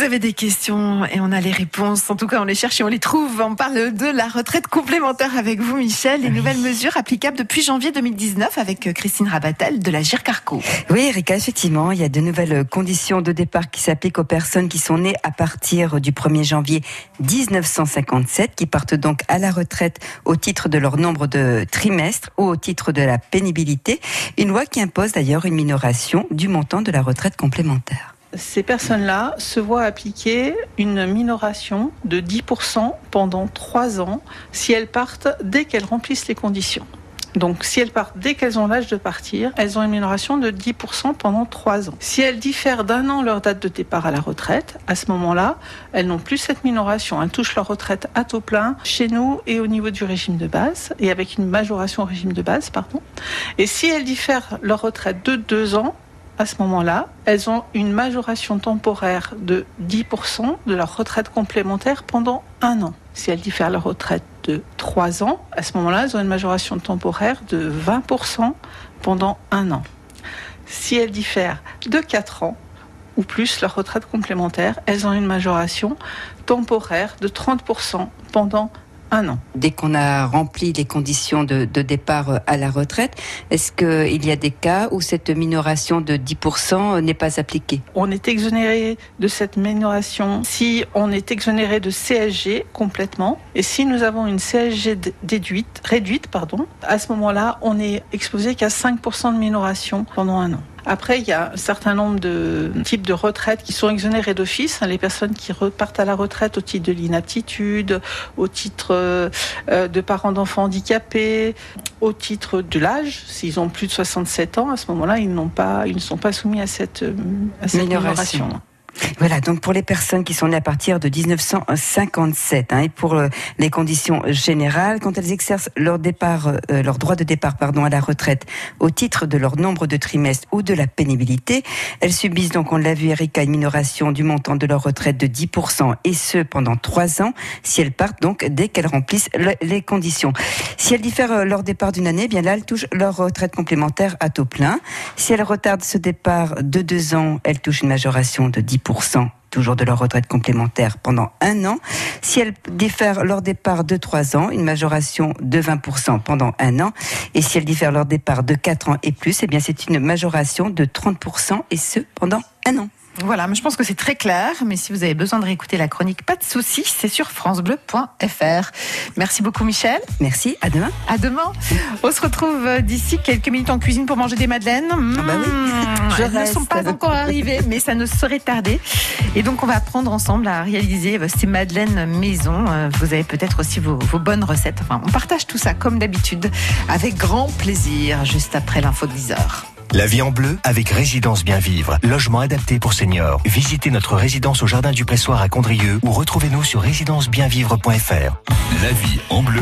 Vous avez des questions et on a les réponses. En tout cas, on les cherche et on les trouve. On parle de la retraite complémentaire avec vous, Michel. Les nouvelles mesures applicables depuis janvier 2019 avec Christine Rabatel de la GIRCARCO. Oui, Erika, effectivement, il y a de nouvelles conditions de départ qui s'appliquent aux personnes qui sont nées à partir du 1er janvier 1957, qui partent donc à la retraite au titre de leur nombre de trimestres ou au titre de la pénibilité. Une loi qui impose d'ailleurs une minoration du montant de la retraite complémentaire ces personnes-là se voient appliquer une minoration de 10% pendant 3 ans si elles partent dès qu'elles remplissent les conditions. Donc, si elles partent dès qu'elles ont l'âge de partir, elles ont une minoration de 10% pendant 3 ans. Si elles diffèrent d'un an leur date de départ à la retraite, à ce moment-là, elles n'ont plus cette minoration. Elles touchent leur retraite à taux plein chez nous et au niveau du régime de base, et avec une majoration au régime de base, pardon. Et si elles diffèrent leur retraite de 2 ans, à ce moment-là, elles ont une majoration temporaire de 10% de leur retraite complémentaire pendant un an. Si elles diffèrent leur retraite de 3 ans, à ce moment-là, elles ont une majoration temporaire de 20% pendant un an. Si elles diffèrent de 4 ans ou plus leur retraite complémentaire, elles ont une majoration temporaire de 30% pendant un an. Dès qu'on a rempli les conditions de, départ euh, à la retraite, est-ce qu'il y a des cas où cette minoration de 10% n'est pas appliquée? On est exonéré de cette minoration si on est exonéré de CSG complètement et si nous avons une CSG déduite, réduite, pardon, à ce moment-là, on est exposé qu'à 5% de minoration pendant un an. Après, il y a un certain nombre de types de retraites qui sont exonérées d'office. Hein, les personnes qui repartent à la retraite au titre de l'inaptitude, au titre euh, de parents d'enfants handicapés, au titre de l'âge. S'ils ont plus de 67 ans, à ce moment-là, ils n'ont pas, ils ne sont pas soumis à cette, euh, à cette minoration. Voilà, donc pour les personnes qui sont nées à partir de 1957 hein, et pour euh, les conditions générales, quand elles exercent leur départ, euh, leur droit de départ pardon à la retraite au titre de leur nombre de trimestres ou de la pénibilité, elles subissent donc, on l'a vu Erika, une minoration du montant de leur retraite de 10% et ce pendant trois ans si elles partent donc dès qu'elles remplissent les conditions. Si elles diffèrent euh, leur départ d'une année, eh bien là elles touchent leur retraite complémentaire à taux plein. Si elles retardent ce départ de deux ans, elles touchent une majoration de 10% toujours de leur retraite complémentaire pendant un an. Si elles diffèrent leur départ de 3 ans, une majoration de 20% pendant un an. Et si elles diffèrent leur départ de 4 ans et plus, eh bien c'est une majoration de 30% et ce pendant un an. Voilà, mais je pense que c'est très clair. Mais si vous avez besoin de réécouter la chronique, pas de souci, c'est sur francebleu.fr. Merci beaucoup, Michel. Merci. À demain. À demain. On se retrouve euh, d'ici quelques minutes en cuisine pour manger des madeleines. Ah bah oui. Je Elles ne sont pas encore arrivées, mais ça ne serait tardé. Et donc, on va apprendre ensemble à réaliser euh, ces madeleines maison. Euh, vous avez peut-être aussi vos, vos, bonnes recettes. Enfin, on partage tout ça comme d'habitude avec grand plaisir juste après l'info de 10 heures. La vie en bleu avec Résidence Bien Vivre, logement adapté pour seniors. Visitez notre résidence au Jardin du Pressoir à Condrieu ou retrouvez-nous sur résidencebienvivre.fr. La vie en bleu.